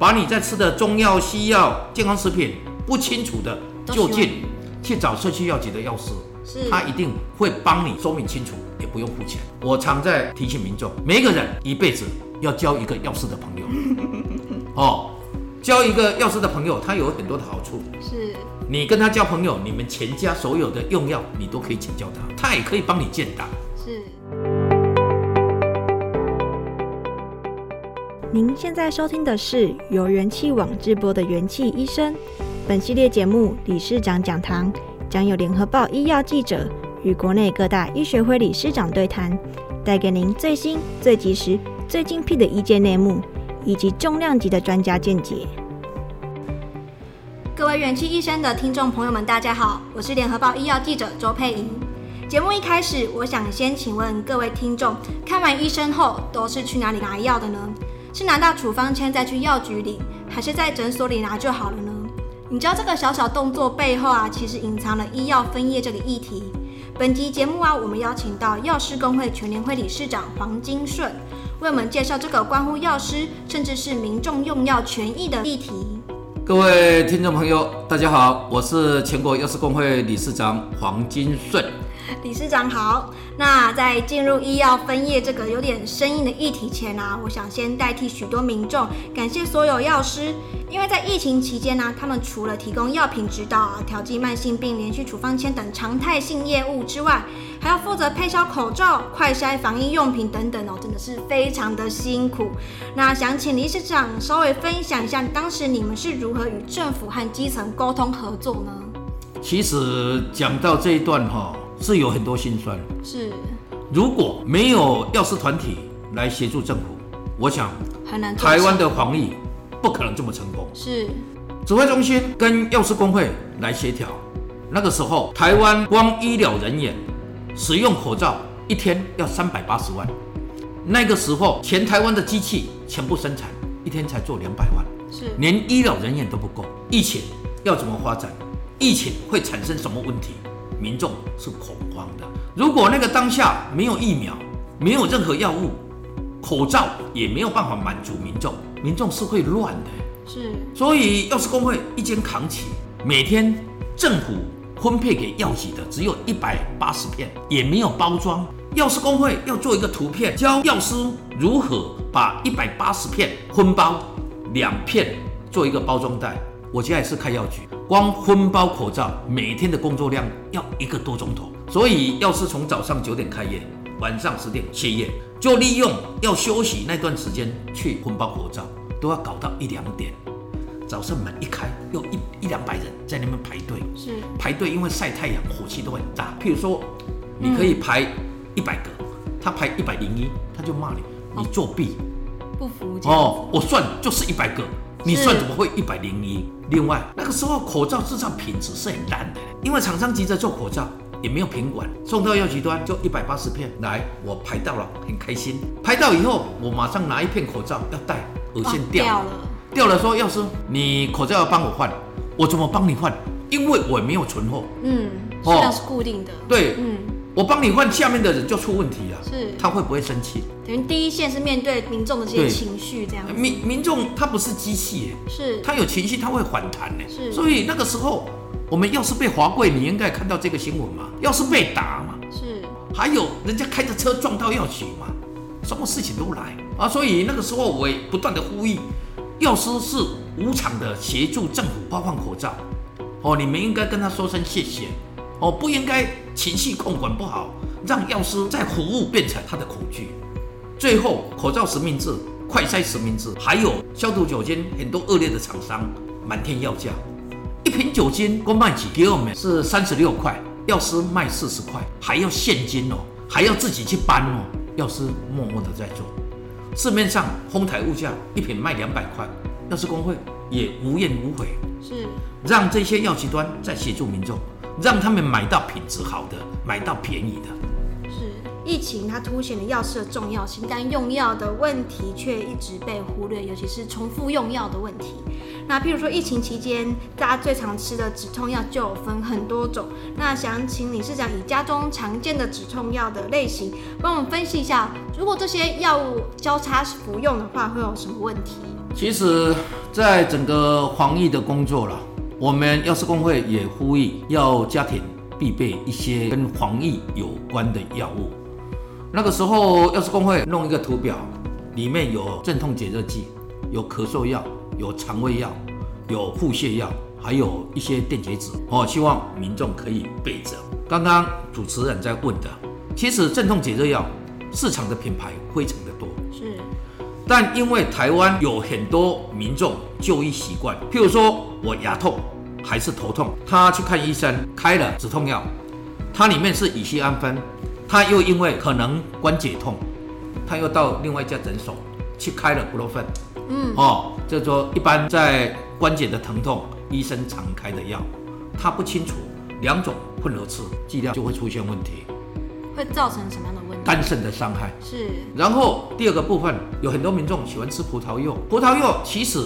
把你在吃的中药、西药、健康食品不清楚的，就近去找社区药局的药师，他一定会帮你说明清楚，也不用付钱。我常在提醒民众，每一个人一辈子要交一个药师的朋友。哦，交一个药师的朋友，他有很多的好处。是，你跟他交朋友，你们全家所有的用药，你都可以请教他，他也可以帮你建档。您现在收听的是由元气网直播的元气医生。本系列节目理事长讲堂将有联合报医药记者与国内各大医学会理事长对谈，带给您最新、最及时、最精辟的医界内幕，以及重量级的专家见解。各位元气医生的听众朋友们，大家好，我是联合报医药记者周佩莹。节目一开始，我想先请问各位听众，看完医生后都是去哪里拿药的呢？是拿到处方签再去药局领，还是在诊所里拿就好了呢？你知道这个小小动作背后啊，其实隐藏了医药分业这个议题。本集节目啊，我们邀请到药师公会全联会理事长黄金顺，为我们介绍这个关乎药师甚至是民众用药权益的议题。各位听众朋友，大家好，我是全国药师公会理事长黄金顺。理事长好。那在进入医药分业这个有点生硬的议题前呢、啊，我想先代替许多民众感谢所有药师，因为在疫情期间呢、他们除了提供药品指导、啊、调剂慢性病、连续处方签等常态性业务之外，还要负责配销口罩、快筛防疫用品等等哦，真的是非常的辛苦。那想请理事长稍微分享一下，当时你们是如何与政府和基层沟通合作呢？其实讲到这一段哈。是有很多心酸，是，如果没有药师团体来协助政府，我想很难。台湾的防疫不可能这么成功。是，指挥中心跟药师工会来协调，那个时候台湾光医疗人员使用口罩一天要三百八十万，那个时候全台湾的机器全部生产一天才做两百万，是，连医疗人员都不够。疫情要怎么发展？疫情会产生什么问题？民众是恐慌的。如果那个当下没有疫苗，没有任何药物，口罩也没有办法满足民众，民众是会乱的。是，所以药师工会一肩扛起，每天政府分配给药企的只有一百八十片，也没有包装。药师工会要做一个图片，教药师如何把一百八十片分包两片做一个包装袋。我家也是开药局。光分包口罩，每天的工作量要一个多钟头，所以要是从早上九点开业，晚上十点歇业，就利用要休息那段时间去分包口罩，都要搞到一两点。早上门一开，又一一两百人在那边排队，是排队，因为晒太阳，火气都很大。譬如说，你可以排一百个，他排一百零一，他就骂你，你作弊，不服哦，我算就是一百个。你算怎么会一百零一？另外那个时候口罩制造品质是很烂的，因为厂商急着做口罩，也没有品管，送到药局端就一百八十片来，我排到了，很开心。排到以后，我马上拿一片口罩要戴，耳线掉了，掉了说药师，你口罩要帮我换，我怎么帮你换？因为我没有存货，嗯，数量是固定的，对，嗯。我帮你换，下面的人就出问题了。是，他会不会生气？等于第一线是面对民众的这些情绪，这样。民民众他不是机器，是，他有情绪，他会反弹的。是，所以那个时候，我们要是被滑跪，你应该看到这个新闻嘛？要是被打嘛？是，还有人家开着车撞到药局嘛？什么事情都来啊！所以那个时候我也不断的呼吁，药师是无偿的协助政府发放口罩，哦，你们应该跟他说声谢谢。哦，不应该情绪控管不好，让药师在服务变成他的恐惧。最后，口罩实名制、快筛实名制，还有消毒酒精，很多恶劣的厂商满天要价，一瓶酒精光卖起给我们？是三十六块，药师卖四十块，还要现金哦，还要自己去搬哦。药师默默的在做，市面上哄抬物价，一瓶卖两百块，药师工会也无怨无悔，是。让这些药企端在协助民众，让他们买到品质好的，买到便宜的。是疫情它凸显了药师的重要性，但用药的问题却一直被忽略，尤其是重复用药的问题。那譬如说疫情期间，大家最常吃的止痛药就有分很多种。那想请理事长以家中常见的止痛药的类型，帮我们分析一下，如果这些药物交叉服用的话，会有什么问题？其实，在整个防疫的工作了，我们药师工会也呼吁，要家庭必备一些跟防疫有关的药物。那个时候，药师工会弄一个图表，里面有镇痛解热剂，有咳嗽药，有肠胃药，有腹泻药，还有一些电解质哦，希望民众可以备着。刚刚主持人在问的，其实镇痛解热药市场的品牌非常的多，是，但因为台湾有很多民众就医习惯，譬如说我牙痛还是头痛，他去看医生开了止痛药，它里面是乙酰氨酚。他又因为可能关节痛，他又到另外一家诊所去开了布洛芬，嗯，哦，就是说一般在关节的疼痛，医生常开的药，他不清楚两种混合吃，剂量就会出现问题，会造成什么样的问题？肝肾的伤害是。然后第二个部分，有很多民众喜欢吃葡萄柚，葡萄柚其实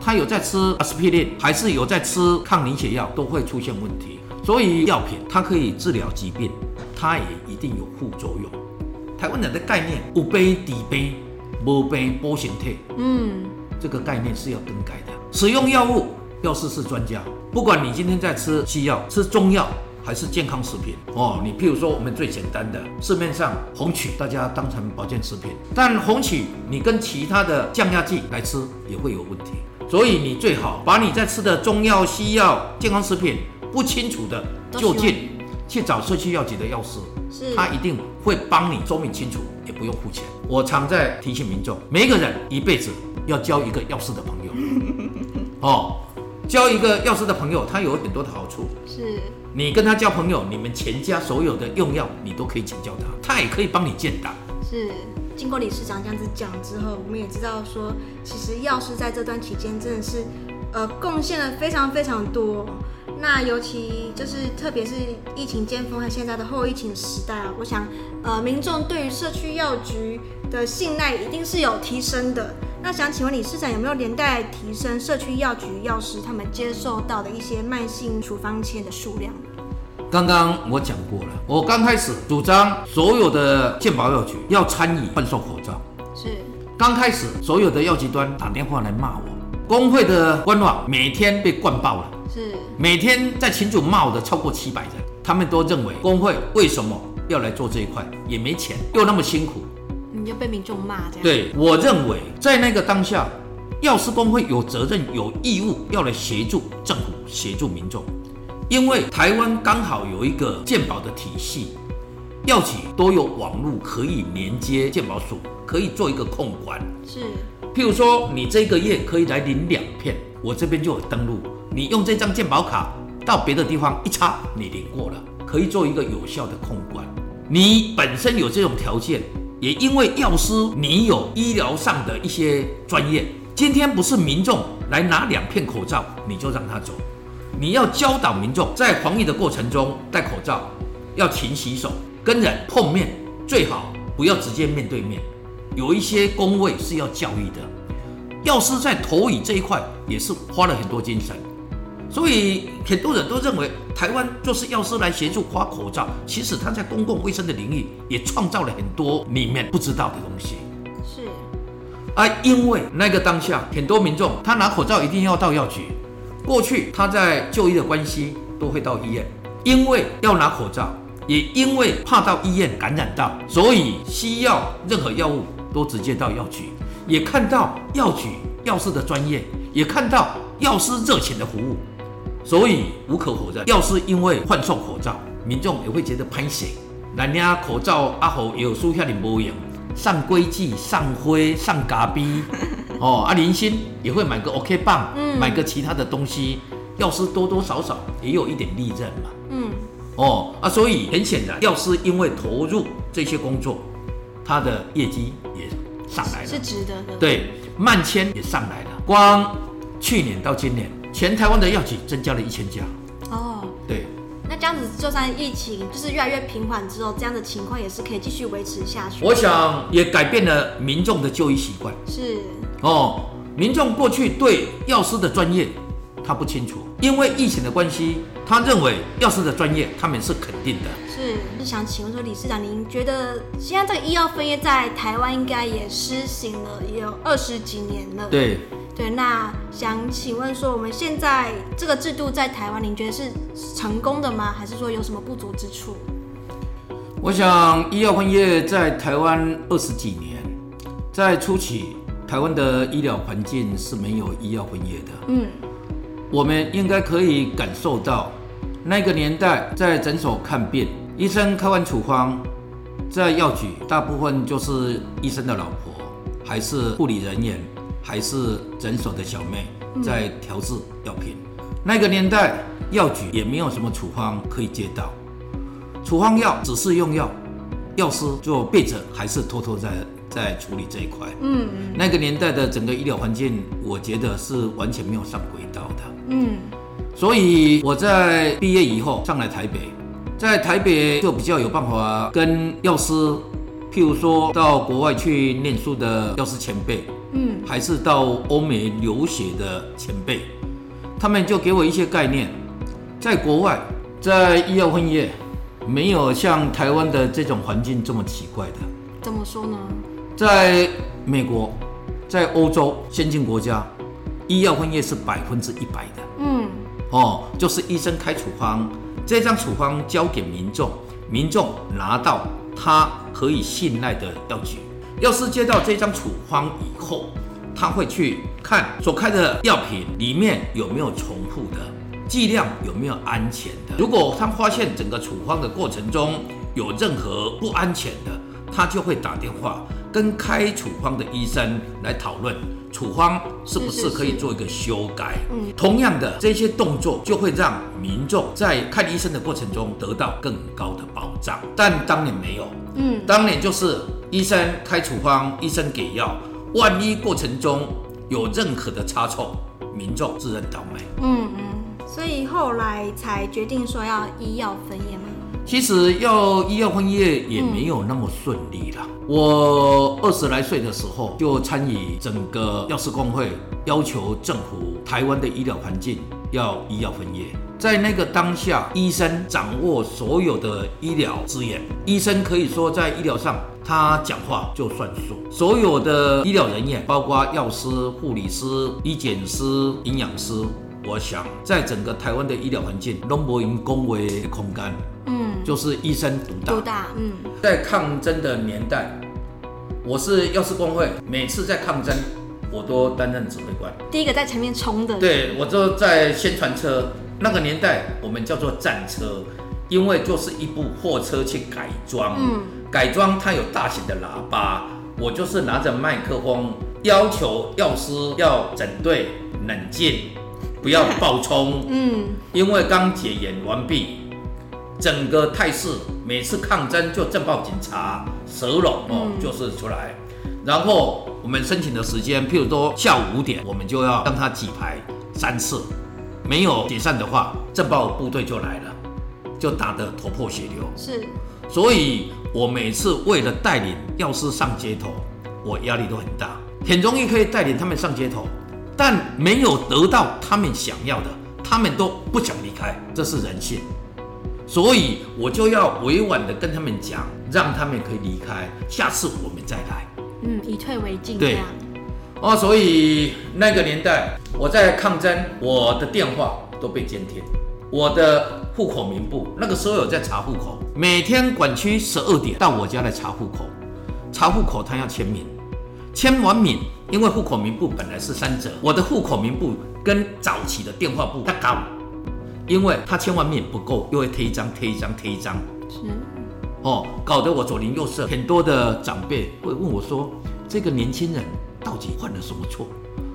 他有在吃阿司匹林，还是有在吃抗凝血药，都会出现问题。所以药品它可以治疗疾病。它也一定有副作用。台湾人的概念，有病治病，无病补身体。嗯，这个概念是要更改的。使用药物，药师是专家。不管你今天在吃西药、吃中药，还是健康食品哦，你譬如说我们最简单的市面上红曲，大家当成保健食品，但红曲你跟其他的降压剂来吃也会有问题。所以你最好把你在吃的中药、西药、健康食品不清楚的就近。去找社区药局的药师，是，他一定会帮你说明清楚，也不用付钱。我常在提醒民众，每一个人一辈子要交一个药师的朋友。哦，交一个药师的朋友，他有很多的好处。是，你跟他交朋友，你们全家所有的用药，你都可以请教他，他也可以帮你建档。是，经过理事长这样子讲之后，我们也知道说，其实药师在这段期间真的是，呃，贡献了非常非常多。那尤其就是，特别是疫情尖峰和现在的后疫情时代啊，我想，呃，民众对于社区药局的信赖一定是有提升的。那想请问理事长，有没有连带提升社区药局药师他们接受到的一些慢性处方签的数量？刚刚我讲过了，我刚开始主张所有的健保药局要参与贩售口罩，是。刚开始所有的药局端打电话来骂我，工会的官网每天被灌爆了。是每天在群组骂我的超过七百人，他们都认为工会为什么要来做这一块，也没钱，又那么辛苦，你就被民众骂这样。对，我认为在那个当下，药师工会有责任、有义务要来协助政府、协助民众，因为台湾刚好有一个鉴宝的体系，药企都有网络可以连接鉴宝署，可以做一个控管。是，譬如说你这个月可以来领两片，我这边就有登录。你用这张鉴宝卡到别的地方一插，你领过了，可以做一个有效的控管。你本身有这种条件，也因为药师你有医疗上的一些专业。今天不是民众来拿两片口罩你就让他走，你要教导民众在防疫的过程中戴口罩，要勤洗手，跟人碰面最好不要直接面对面。有一些工位是要教育的，药师在投影这一块也是花了很多精神。所以很多人都认为台湾就是药师来协助发口罩，其实他在公共卫生的领域也创造了很多里面不知道的东西。是，啊，因为那个当下很多民众他拿口罩一定要到药局，过去他在就医的关系都会到医院，因为要拿口罩，也因为怕到医院感染到，所以需要任何药物都直接到药局，也看到药局药师的专业，也看到药师热情的服务。所以无可否认，药师因为换送口罩，民众也会觉得歹势。人家口罩阿好有输下的无用，上规矩、上灰、上咖逼，哦，阿林心也会买个 OK 棒，嗯，买个其他的东西。药师多多少少也有一点利润嘛，嗯，哦啊，所以很显然，药师因为投入这些工作，他的业绩也上来了，是值得的。对，慢签也上来了。光去年到今年，全台湾的药企增加了一千家。哦，对。那这样子，就算疫情就是越来越平缓之后，这样的情况也是可以继续维持下去。我想也改变了民众的就医习惯。是。哦，民众过去对药师的专业他不清楚，因为疫情的关系，他认为药师的专业他们是肯定的。是，是想请问说，理事长，您觉得现在这个医药分业在台湾应该也施行了也有二十几年了？对。对，那想请问说，我们现在这个制度在台湾，您觉得是成功的吗？还是说有什么不足之处？我想，医药分业在台湾二十几年，在初期，台湾的医疗环境是没有医药分业的。嗯，我们应该可以感受到，那个年代在诊所看病，医生开完处方，在药局大部分就是医生的老婆，还是护理人员。还是诊所的小妹在调制药品。嗯、那个年代，药局也没有什么处方可以接到，处方药只是用药，药师就备着还是偷偷在在处理这一块。嗯，那个年代的整个医疗环境，我觉得是完全没有上轨道的。嗯，所以我在毕业以后上来台北，在台北就比较有办法跟药师，譬如说到国外去念书的药师前辈。嗯，还是到欧美留学的前辈，他们就给我一些概念。在国外，在医药分业，没有像台湾的这种环境这么奇怪的。怎么说呢？在美国，在欧洲先进国家，医药分业是百分之一百的。嗯，哦，就是医生开处方，这张处方交给民众，民众拿到他可以信赖的药局。药师接到这张处方以后，他会去看所开的药品里面有没有重复的，剂量有没有安全的。如果他发现整个处方的过程中有任何不安全的，他就会打电话跟开处方的医生来讨论处方是不是可以做一个修改。嗯，同样的这些动作就会让民众在看医生的过程中得到更高的保障。但当年没有，嗯，当年就是。医生开处方，医生给药，万一过程中有任何的差错，民众自认倒霉。嗯嗯，所以后来才决定说要医药分业吗？其实要医药分业也没有那么顺利了。嗯、我二十来岁的时候就参与整个药师公会，要求政府台湾的医疗环境要医药分业。在那个当下，医生掌握所有的医疗资源，医生可以说在医疗上。他讲话就算数，所有的医疗人员，包括药师、护理师、医检师、营养师，我想在整个台湾的医疗环境，都没有恭维空干，嗯，就是一生独大，独大，嗯，在抗争的年代，我是药师工会，每次在抗争，我都担任指挥官，第一个在前面冲的，对，我就在宣传车，那个年代我们叫做战车，因为就是一部货车去改装，嗯。改装它有大型的喇叭，我就是拿着麦克风，要求药师要整队冷静，不要暴冲。嗯，因为刚解严完毕，整个态势，每次抗争就政暴警察蛇笼哦，就是出来。然后我们申请的时间，譬如说下午五点，我们就要让他举牌三次，没有解散的话，政暴部队就来了，就打得头破血流。是。所以，我每次为了带领药师上街头，我压力都很大。很容易可以带领他们上街头，但没有得到他们想要的，他们都不想离开，这是人性。所以我就要委婉的跟他们讲，让他们可以离开，下次我们再来。嗯，以退为进。对。哦，所以那个年代我在抗争，我的电话都被监听。我的户口名簿，那个时候有在查户口，每天管区十二点到我家来查户口，查户口他要签名，签完名，因为户口名簿本来是三折，我的户口名簿跟早期的电话簿他高，因为他签完名不够，又会贴一张贴一张贴一张，是，哦，搞得我左邻右舍很多的长辈会问我说，这个年轻人到底犯了什么错？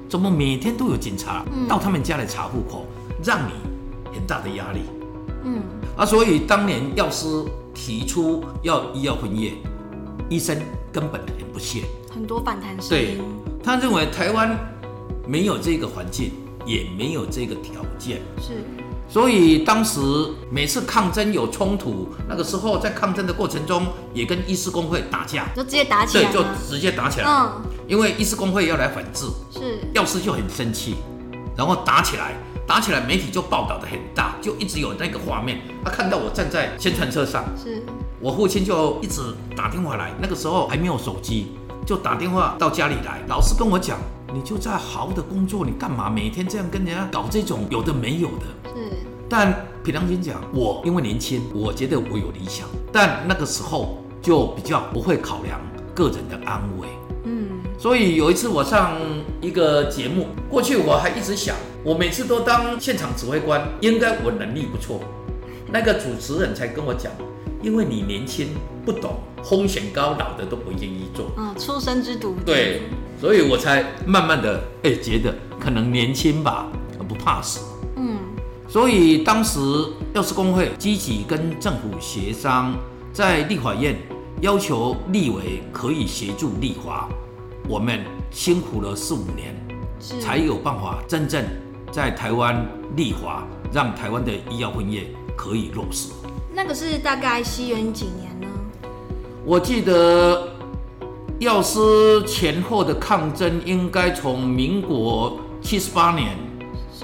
怎么每天都有警察到他们家来查户口，让你？很大的压力，嗯，啊，所以当年药师提出要医药分业，医生根本很不屑，很多反弹声对，他认为台湾没有这个环境，也没有这个条件。是。所以当时每次抗争有冲突，那个时候在抗争的过程中，也跟医师工会打架，就直接打起来。对，就直接打起来。嗯。因为医师工会要来反制，是。药师就很生气，然后打起来。打起来，媒体就报道的很大，就一直有那个画面。他看到我站在宣传车上，是我父亲就一直打电话来。那个时候还没有手机，就打电话到家里来。老师跟我讲：“你就在好好的工作，你干嘛每天这样跟人家搞这种有的没有的？”是。但凭良心讲，我因为年轻，我觉得我有理想，但那个时候就比较不会考量个人的安危。嗯。所以有一次我上一个节目，过去我还一直想。我每次都当现场指挥官，应该我能力不错。那个主持人才跟我讲，因为你年轻不懂，风险高，老的都不愿意做。嗯，初生之犊。对，所以我才慢慢的哎、欸、觉得可能年轻吧，不怕死。嗯，所以当时药师工会积极跟政府协商，在立法院要求立委可以协助立法，我们辛苦了四五年，才有办法真正。在台湾立法，让台湾的医药分业可以落实。那个是大概西元几年呢？我记得药师前后的抗争，应该从民国七十八年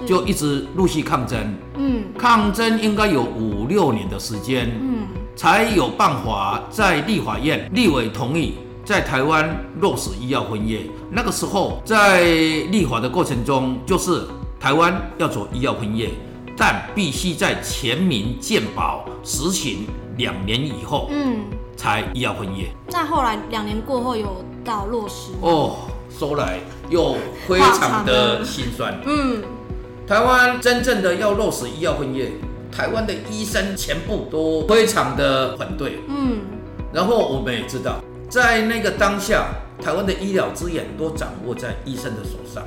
就一直陆续抗争。嗯，抗争应该有五六年的时间。嗯，才有办法在立法院立委同意在台湾落实医药分业。那个时候在立法的过程中，就是。台湾要走医药分业，但必须在全民健保实行两年以后，嗯，才医药分业。那后来两年过后有到落实哦，说来又非常的心酸。嗯，台湾真正的要落实医药分业，台湾的医生全部都非常的反对。嗯，然后我们也知道，在那个当下，台湾的医疗资源都掌握在医生的手上，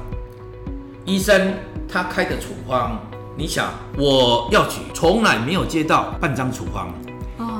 医生。他开的处方，你想，我药局从来没有接到半张处方。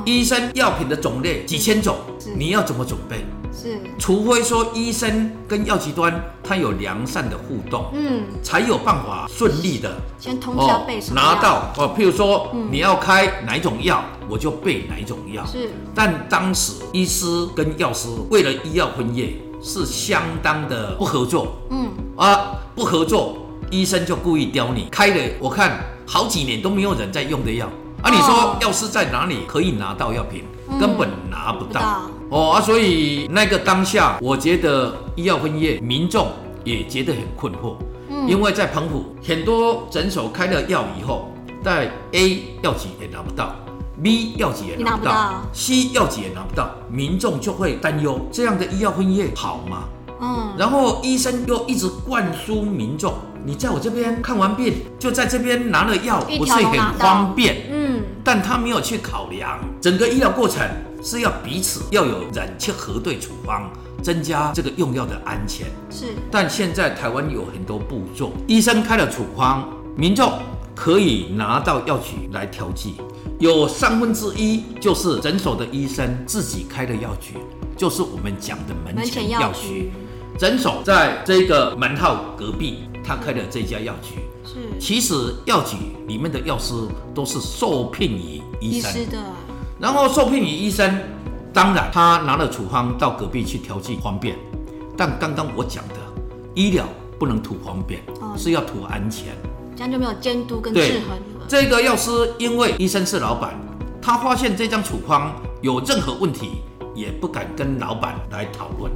哦，医生药品的种类几千种，你要怎么准备？是，除非说医生跟药局端他有良善的互动，嗯，才有办法顺利的先通宵备拿到哦。譬如说你要开哪一种药，我就备哪一种药。是，但当时医师跟药师为了医药分业是相当的不合作。嗯，啊，不合作。医生就故意刁你，开了我看好几年都没有人在用的药啊！你说药师在哪里可以拿到药品？嗯、根本拿不到，哦啊！所以那个当下，我觉得医药分业民众也觉得很困惑，嗯、因为在澎湖很多诊所开了药以后，在 A 药局也拿不到，B 药局也拿不到，拿不到，C 药局也拿不到，民众就会担忧这样的医药分业好吗？嗯，然后医生又一直灌输民众。你在我这边看完病，就在这边拿了药，不是很方便？嗯，但他没有去考量整个医疗过程是要彼此要有人去核对处方，增加这个用药的安全。是，但现在台湾有很多步骤，医生开了处方，民众可以拿到药局来调剂，有三分之一就是诊所的医生自己开的药局，就是我们讲的门前药局。诊所在这个门号隔壁。他开的这家药局。是，其实药局里面的药师都是受聘于医生。的，然后受聘于医生，当然他拿了处方到隔壁去调剂方便，但刚刚我讲的医疗不能图方便，哦，是要图安全，这样就没有监督跟制衡了。这个药师因为医生是老板，他发现这张处方有任何问题，也不敢跟老板来讨论，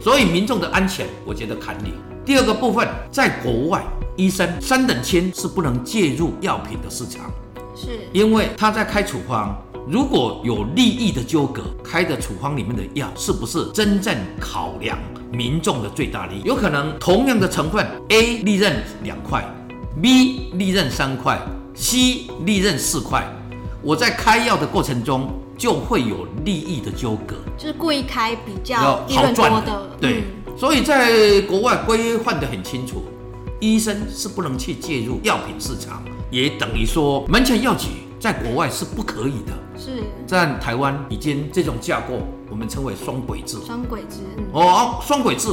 所以民众的安全，我觉得堪虑。第二个部分，在国外，医生三等亲是不能介入药品的市场，是。因为他在开处方，如果有利益的纠葛，开的处方里面的药是不是真正考量民众的最大利益？有可能同样的成分，A 利润两块，B 利润三块，C 利润四块，我在开药的过程中就会有利益的纠葛，就是故意开比较利润多的，对。嗯所以在国外规范得很清楚，医生是不能去介入药品市场，也等于说门前药局在国外是不可以的。是在台湾已经这种架构，我们称为双轨制。双轨制，嗯、哦，双轨制，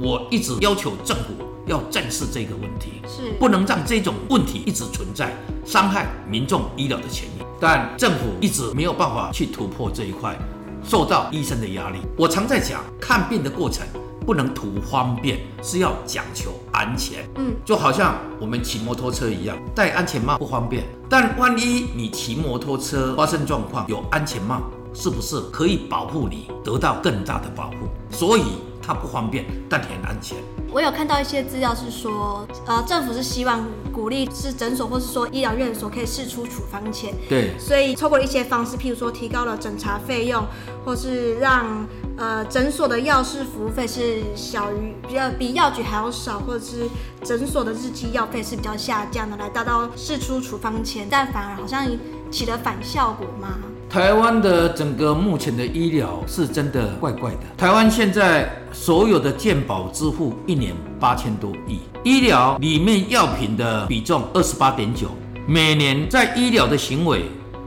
我一直要求政府要正视这个问题，是不能让这种问题一直存在，伤害民众医疗的权益。但政府一直没有办法去突破这一块，受到医生的压力。我常在讲，看病的过程。不能图方便，是要讲求安全。嗯，就好像我们骑摩托车一样，戴安全帽不方便。但万一你骑摩托车发生状况，有安全帽，是不是可以保护你得到更大的保护？所以它不方便，但很安全。我有看到一些资料是说，呃，政府是希望鼓励是诊所或是说医疗院所可以试出处方钱。对，所以透过一些方式，譬如说提高了诊查费用，或是让。呃，诊所的药师服务费是小于比较比药局还要少，或者是诊所的日计药费是比较下降的，来达到事出处方签，但反而好像起了反效果嘛。台湾的整个目前的医疗是真的怪怪的。台湾现在所有的健保支付一年八千多亿，医疗里面药品的比重二十八点九，每年在医疗的行为，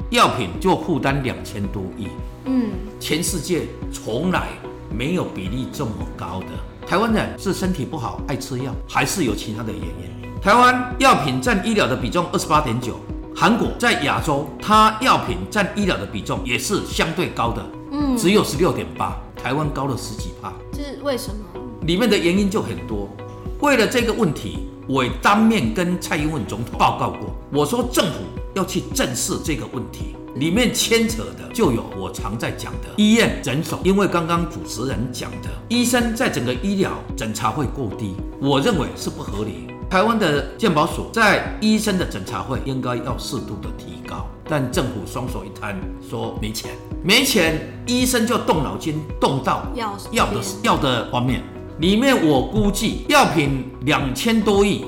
药品就负担两千多亿。嗯，全世界从来没有比例这么高的。台湾人是身体不好爱吃药，还是有其他的原因？台湾药品占医疗的比重二十八点九，韩国在亚洲，它药品占医疗的比重也是相对高的，嗯，只有十六点八，台湾高了十几帕。这是为什么？里面的原因就很多。为了这个问题，我当面跟蔡英文总统报告过，我说政府要去正视这个问题。里面牵扯的就有我常在讲的医院诊所，因为刚刚主持人讲的，医生在整个医疗诊查费过低，我认为是不合理。台湾的健保署在医生的诊查费应该要适度的提高，但政府双手一摊说没钱，没钱，医生就动脑筋动到药药的药的方面。里面我估计药品两千多亿，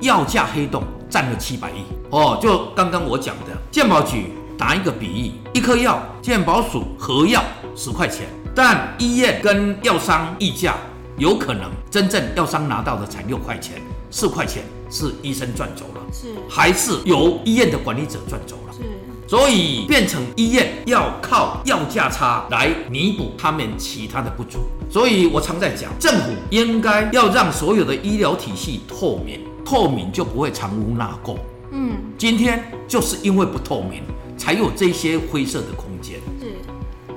药价黑洞占了七百亿。哦，就刚刚我讲的健保局。打一个比喻，一颗药，健保署核药十块钱，但医院跟药商议价，有可能真正药商拿到的才六块钱，四块钱是医生赚走了，是还是由医院的管理者赚走了？是，所以变成医院要靠药价差来弥补他们其他的不足。所以我常在讲，政府应该要让所有的医疗体系透明，透明就不会藏污纳垢。嗯，今天就是因为不透明。才有这些灰色的空间。是，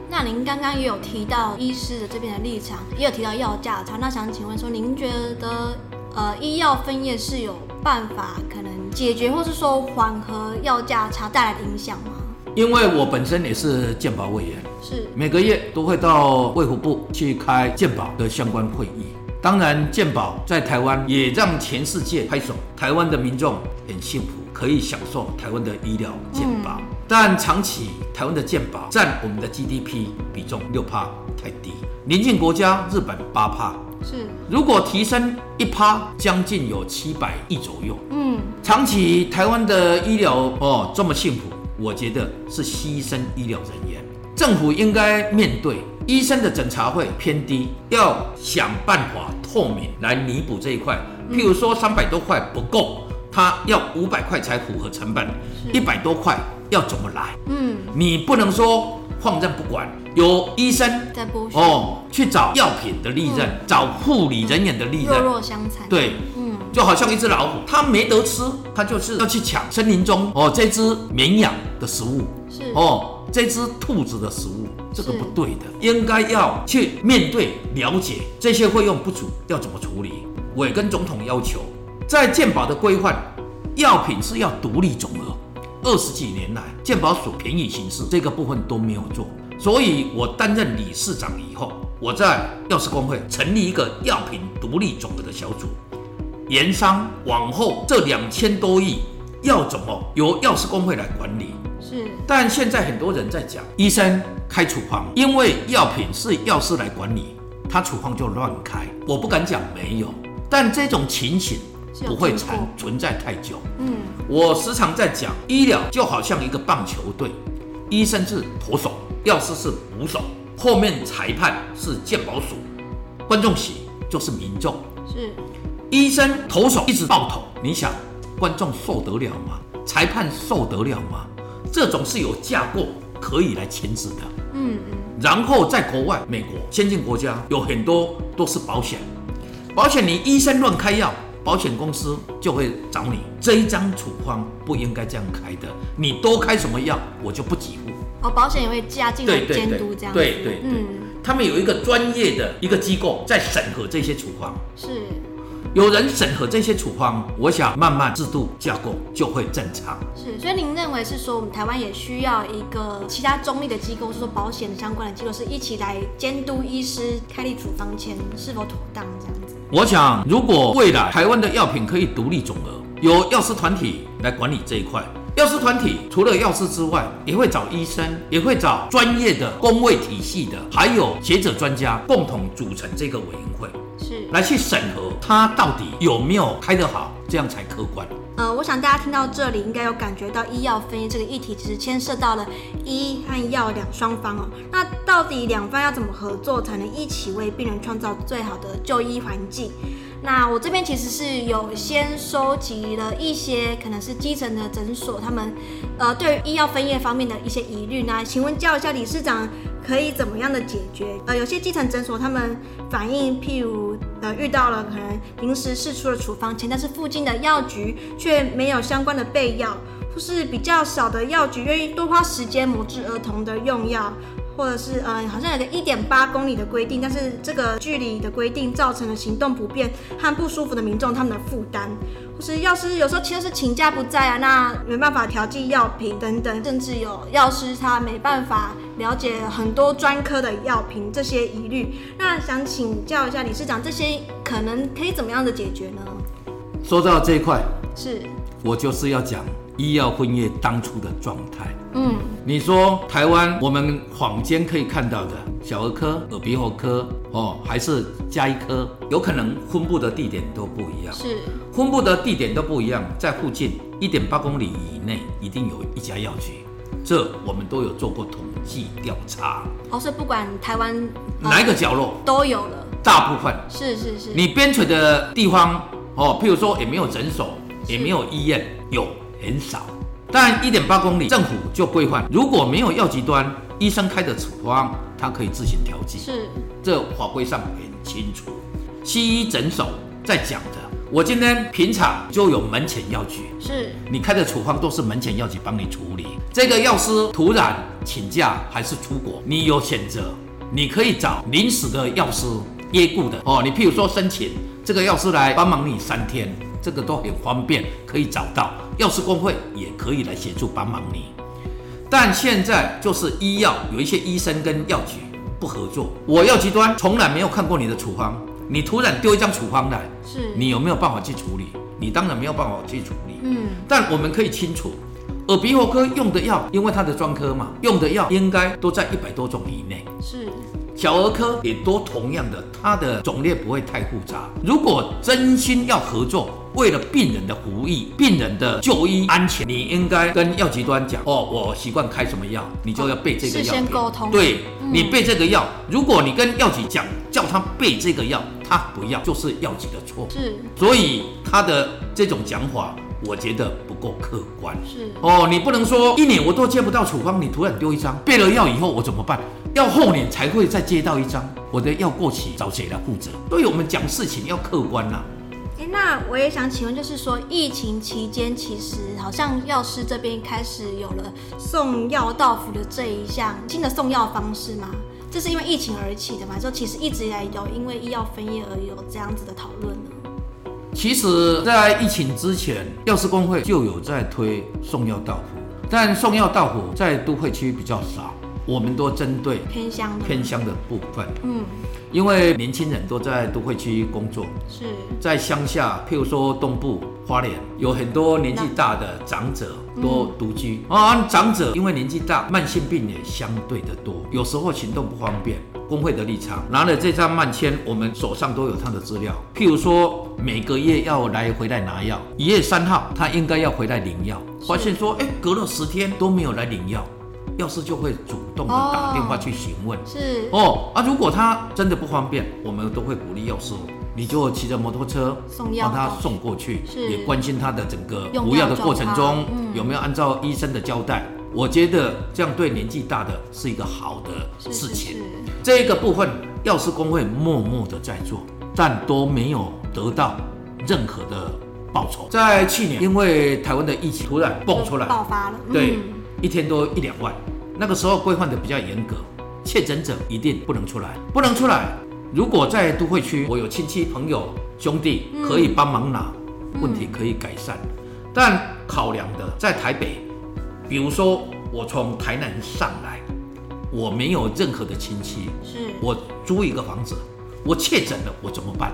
那您刚刚也有提到医师的这边的立场，也有提到药价差。那想请问说，您觉得呃医药分业是有办法可能解决，或是说缓和药价差带来的影响吗？因为我本身也是健保委员，是每个月都会到卫福部去开健保的相关会议。当然，健保在台湾也让全世界拍手，台湾的民众很幸福，可以享受台湾的医疗健保。嗯。但长期台湾的健保占我们的 GDP 比重六趴太低，邻近国家日本八趴。是，如果提升一趴，将近有七百亿左右。嗯，长期台湾的医疗哦这么幸福，我觉得是牺牲医疗人员，政府应该面对医生的诊查费偏低，要想办法透明来弥补这一块。譬如说三百多块不够，他要五百块才符合成本，一百多块。要怎么来？嗯，你不能说放任不管，有医生在剥削哦，去找药品的利润，嗯、找护理人员的利润，弱弱相残。对，嗯，就好像一只老虎，它没得吃，它就是要去抢森林中哦这只绵羊的食物，是哦这只兔子的食物，这个不对的，应该要去面对了解这些费用不足要怎么处理。我也跟总统要求，在健保的规范，药品是要独立总额。二十几年来，健保署便宜形式这个部分都没有做，所以我担任理事长以后，我在药师公会成立一个药品独立总额的小组，研商往后这两千多亿要怎么由药师公会来管理。是，但现在很多人在讲，医生开处方，因为药品是药师来管理，他处方就乱开。我不敢讲没有，但这种情形。不会存存在太久。嗯，我时常在讲，医疗就好像一个棒球队，医生是投手，药师是捕手，后面裁判是鉴宝署，观众席就是民众。是，医生投手一直爆头，你想观众受得了吗？裁判受得了吗？这种是有架构可以来签字的。嗯嗯。然后在国外，美国先进国家有很多都是保险，保险你医生乱开药，保险公司就会找你，这一张处方不应该这样开的，你多开什么药，我就不给付。哦，保险也会加进来监督这样子。对对对，嗯，他们有一个专业的一个机构在审核这些处方。是。有人审核这些处方，我想慢慢制度架构就会正常。是，所以您认为是说，我们台湾也需要一个其他中立的机构，是说保险相关的机构，是一起来监督医师开立处方前是否妥当这样子？我想，如果未来台湾的药品可以独立总额，由药师团体来管理这一块。药师团体除了药师之外，也会找医生，也会找专业的工位体系的，还有学者专家共同组成这个委员会，是来去审核它到底有没有开得好，这样才客观。呃，我想大家听到这里应该有感觉到医药分业这个议题，其实牵涉到了医和药两双方哦。那到底两方要怎么合作，才能一起为病人创造最好的就医环境？那我这边其实是有先收集了一些可能是基层的诊所，他们呃对于医药分业方面的一些疑虑。那请问教一下理事长，可以怎么样的解决？呃，有些基层诊所他们反映，譬如呃遇到了可能临时试出了处方前，但是附近的药局却没有相关的备药，或是比较少的药局愿意多花时间磨制儿童的用药。或者是呃，好像有个一点八公里的规定，但是这个距离的规定造成了行动不便和不舒服的民众他们的负担，或是药师有时候其实是请假不在啊，那没办法调剂药品等等，甚至有药师他没办法了解很多专科的药品这些疑虑，那想请教一下理事长，这些可能可以怎么样的解决呢？说到这一块，是我就是要讲。医药分业当初的状态，嗯，你说台湾我们坊间可以看到的小儿科、耳鼻喉科，哦，还是加医科，有可能分布的地点都不一样，是分布的地点都不一样，在附近一点八公里以内一定有一家药局，这我们都有做过统计调查。哦，所以不管台湾哪一个角落都有了，大部分是是是。你边陲的地方，哦，譬如说也没有诊所，也没有医院，有。很少，但一点八公里，政府就规范，如果没有药局端医生开的处方，他可以自行调剂。是，这法规上很清楚。西医诊所在讲的，我今天平常就有门前药局，是你开的处方都是门前药局帮你处理。这个药师突然请假还是出国，你有选择，你可以找临时的药师约雇的哦。你譬如说申请这个药师来帮忙你三天。这个都很方便，可以找到药师工会也可以来协助帮忙你。但现在就是医药有一些医生跟药局不合作，我药局端从来没有看过你的处方，你突然丢一张处方来，是你有没有办法去处理？你当然没有办法去处理。嗯，但我们可以清楚，耳鼻喉科用的药，因为它的专科嘛，用的药应该都在一百多种以内。是。小儿科也都同样的，它的种类不会太复杂。如果真心要合作，为了病人的福利、病人的就医安全，你应该跟药局端讲哦，我习惯开什么药，你就要备这个药。事先沟通。对，你备这个药，如果你跟药局讲，叫他备这个药，他不要，就是药局的错。是。所以他的这种讲法。我觉得不够客观，是哦，你不能说一年我都接不到处方，你突然丢一张，备了药以后我怎么办？要后年才会再接到一张，我的药过期找谁来负责？所以我们讲事情要客观呐、啊。哎，那我也想请问，就是说疫情期间，其实好像药师这边开始有了送药到府的这一项新的送药方式吗？这是因为疫情而起的吗？就其实一直以来有因为医药分业而有这样子的讨论呢？其实，在疫情之前，药师工会就有在推送药到府，但送药到府在都会区比较少。我们都针对偏乡偏乡的部分，嗯，因为年轻人都在都会区工作，是在乡下，譬如说东部花莲，有很多年纪大的长者都独居啊。长者因为年纪大，慢性病也相对的多，有时候行动不方便。工会的立场，拿了这张慢签，我们手上都有他的资料。譬如说，每个月要来回来拿药，一月三号他应该要回来领药，发现说，哎，隔了十天都没有来领药。药师就会主动的打电话去询问，是哦啊，如果他真的不方便，我们都会鼓励药师，你就骑着摩托车送药，帮他送过去，也关心他的整个服药的过程中有没有按照医生的交代我觉得这样对年纪大的是一个好的事情。这一个部分，药师工会默默的在做，但都没有得到任何的报酬。在去年，因为台湾的疫情突然蹦出来，爆发了，对，一天多一两万。那个时候规范的比较严格，确诊者一定不能出来，不能出来。如果在都会区，我有亲戚朋友兄弟可以帮忙拿，问题可以改善。但考量的在台北。比如说，我从台南上来，我没有任何的亲戚，是我租一个房子，我确诊了，我怎么办？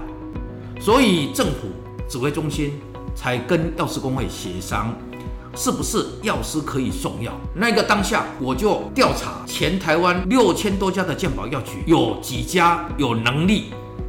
所以政府指挥中心才跟药师工会协商，是不是药师可以送药？那个当下我就调查前台湾六千多家的健保药局，有几家有能力，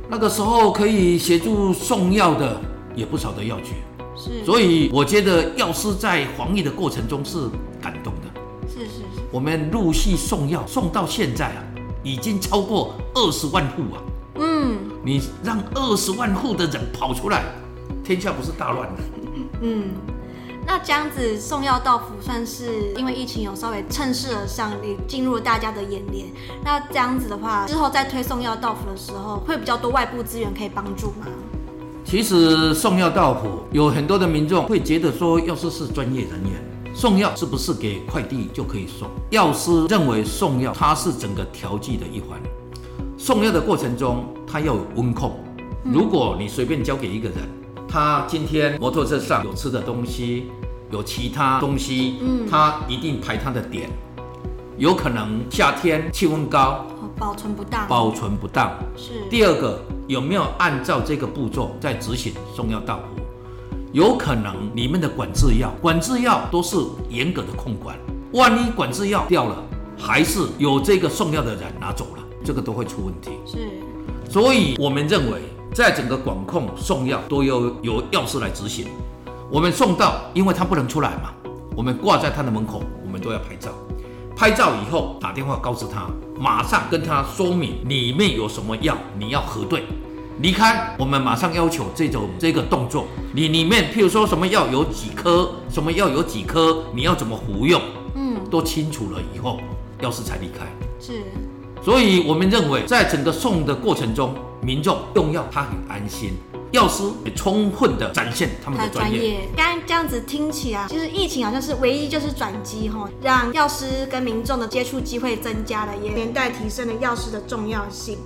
那个时候可以协助送药的也不少的药局。是，所以我觉得药师在防疫的过程中是感动的。是是是，我们陆续送药送到现在啊，已经超过二十万户啊。嗯，你让二十万户的人跑出来，天下不是大乱的。嗯，那这样子送药到府，算是因为疫情有稍微趁势而上，也进入了大家的眼帘。那这样子的话，之后在推送药到府的时候，会比较多外部资源可以帮助吗？其实送药到府，有很多的民众会觉得说，药师是专业人员，送药是不是给快递就可以送？药师认为送药它是整个调剂的一环，送药的过程中它要有温控。如果你随便交给一个人，他今天摩托车上有吃的东西，有其他东西，嗯他一定排他的点，有可能夏天气温高，保存不当，保存不当是第二个。有没有按照这个步骤在执行送药到户？有可能你们的管制药，管制药都是严格的控管，万一管制药掉了，还是有这个送药的人拿走了，这个都会出问题。是，所以我们认为，在整个管控送药都要由药师来执行。我们送到，因为他不能出来嘛，我们挂在他的门口，我们都要拍照。拍照以后打电话告知他，马上跟他说明里面有什么药，你要核对。离开，我们马上要求这种这个动作。你里面譬如说什么药有几颗，什么药有几颗，你要怎么服用，嗯，都清楚了以后，药师才离开。是，所以我们认为，在整个送的过程中，民众用药他很安心。药师也充分的展现他们的专业。刚刚这样子听起来，其实疫情好像是唯一就是转机哈，让药师跟民众的接触机会增加了，也连带提升了药师的重要性。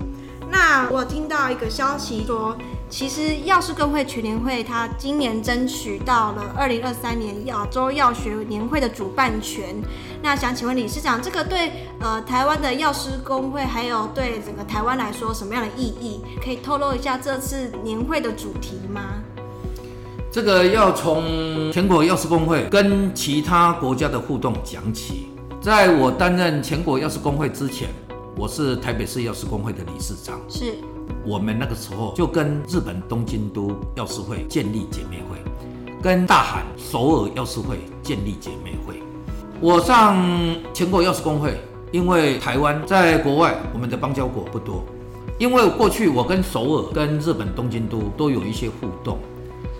那我听到一个消息说，其实药师公会全联会他今年争取到了二零二三年亚洲药学年会的主办权。那想请问理事长，这个对呃台湾的药师工会还有对整个台湾来说什么样的意义？可以透露一下这次年会的主题吗？这个要从全国药师工会跟其他国家的互动讲起。在我担任全国药师工会之前。我是台北市药师工会的理事长，是我们那个时候就跟日本东京都药师会建立姐妹会，跟大韩首尔药师会建立姐妹会。我上全国药师工会，因为台湾在国外我们的邦交国不多，因为过去我跟首尔、跟日本东京都都有一些互动。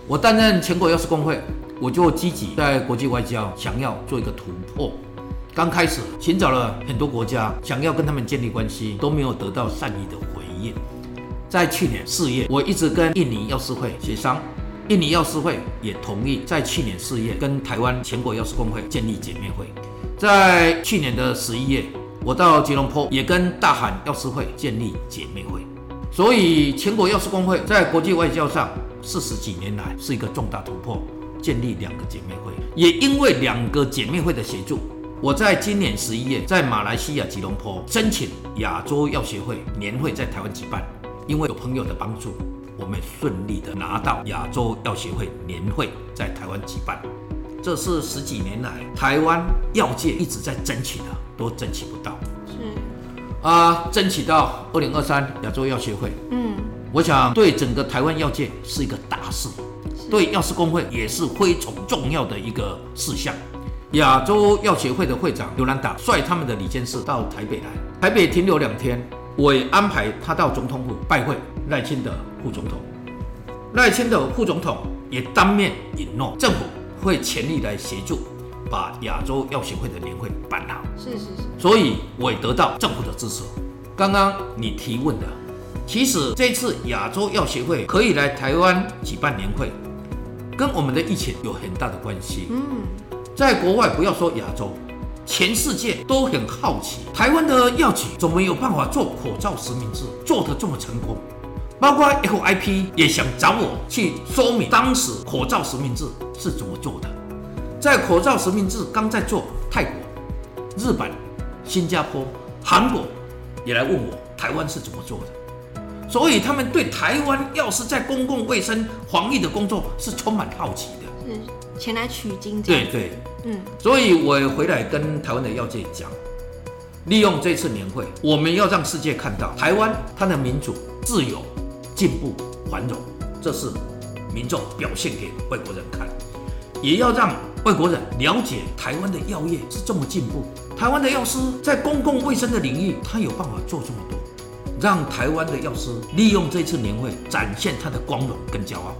我担任全国药师工会，我就积极在国际外交想要做一个突破。刚开始寻找了很多国家，想要跟他们建立关系，都没有得到善意的回应。在去年四月，我一直跟印尼药师会协商，印尼药师会也同意在去年四月跟台湾全国药师工会建立姐妹会。在去年的十一月，我到吉隆坡也跟大韩药师会建立姐妹会。所以全国药师工会在国际外交上四十几年来是一个重大突破，建立两个姐妹会，也因为两个姐妹会的协助。我在今年十一月在马来西亚吉隆坡申请亚洲药协会年会在台湾举办，因为有朋友的帮助，我们顺利的拿到亚洲药学会年会在台湾举办。这是十几年来台湾药界一直在争取的，都争取不到。是啊，争取到二零二三亚洲药学会，嗯，我想对整个台湾药界是一个大事，对药师工会也是非常重要的一个事项。亚洲药学会的会长刘兰达率他们的理监事到台北来，台北停留两天，我也安排他到总统府拜会赖清德副总统。赖清德副总统也当面允诺，政府会全力来协助，把亚洲药协会的年会办好。是是是。所以我也得到政府的支持。刚刚你提问的，其实这次亚洲药协会可以来台湾举办年会，跟我们的疫情有很大的关系。嗯，在国外不要说亚洲，全世界都很好奇台湾的药企怎么有办法做口罩实名制做得这么成功，包括 FIP 也想找我去说明当时口罩实名制是怎么做的。在口罩实名制刚在做，泰国、日本、新加坡、韩国。也来问我台湾是怎么做的，所以他们对台湾药师在公共卫生防疫的工作是充满好奇的，前来取经。对对，嗯，所以我回来跟台湾的药界讲，利用这次年会，我们要让世界看到台湾它的民主、自由、进步、繁荣，这是民众表现给外国人看，也要让外国人了解台湾的药业是这么进步。台湾的药师在公共卫生的领域，他有办法做这么多，让台湾的药师利用这次年会展现他的光荣跟骄傲。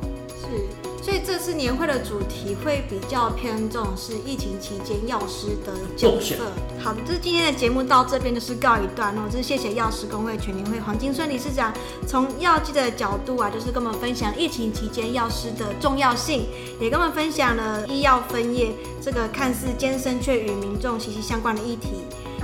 是，所以这次年会的主题会比较偏重是疫情期间药师的角色。好的，这今天的节目到这边就是告一段落，就是谢谢药师公会全联会黄金孙理事长从药剂的角度啊，就是跟我们分享疫情期间药师的重要性，也跟我们分享了医药分业。这个看似艰深却与民众息息相关的议题，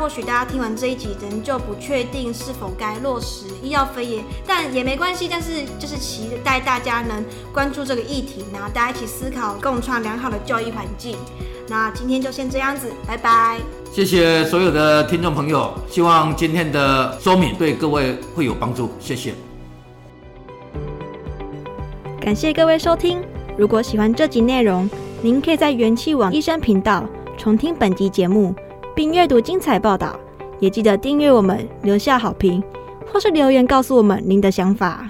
或许大家听完这一集，仍旧不确定是否该落实医药分业，但也没关系。但是就是期待大家能关注这个议题，然后大家一起思考，共创良好的就医环境。那今天就先这样子，拜拜。谢谢所有的听众朋友，希望今天的说明对各位会有帮助。谢谢。感谢各位收听，如果喜欢这集内容。您可以在元气网医生频道重听本集节目，并阅读精彩报道。也记得订阅我们，留下好评，或是留言告诉我们您的想法。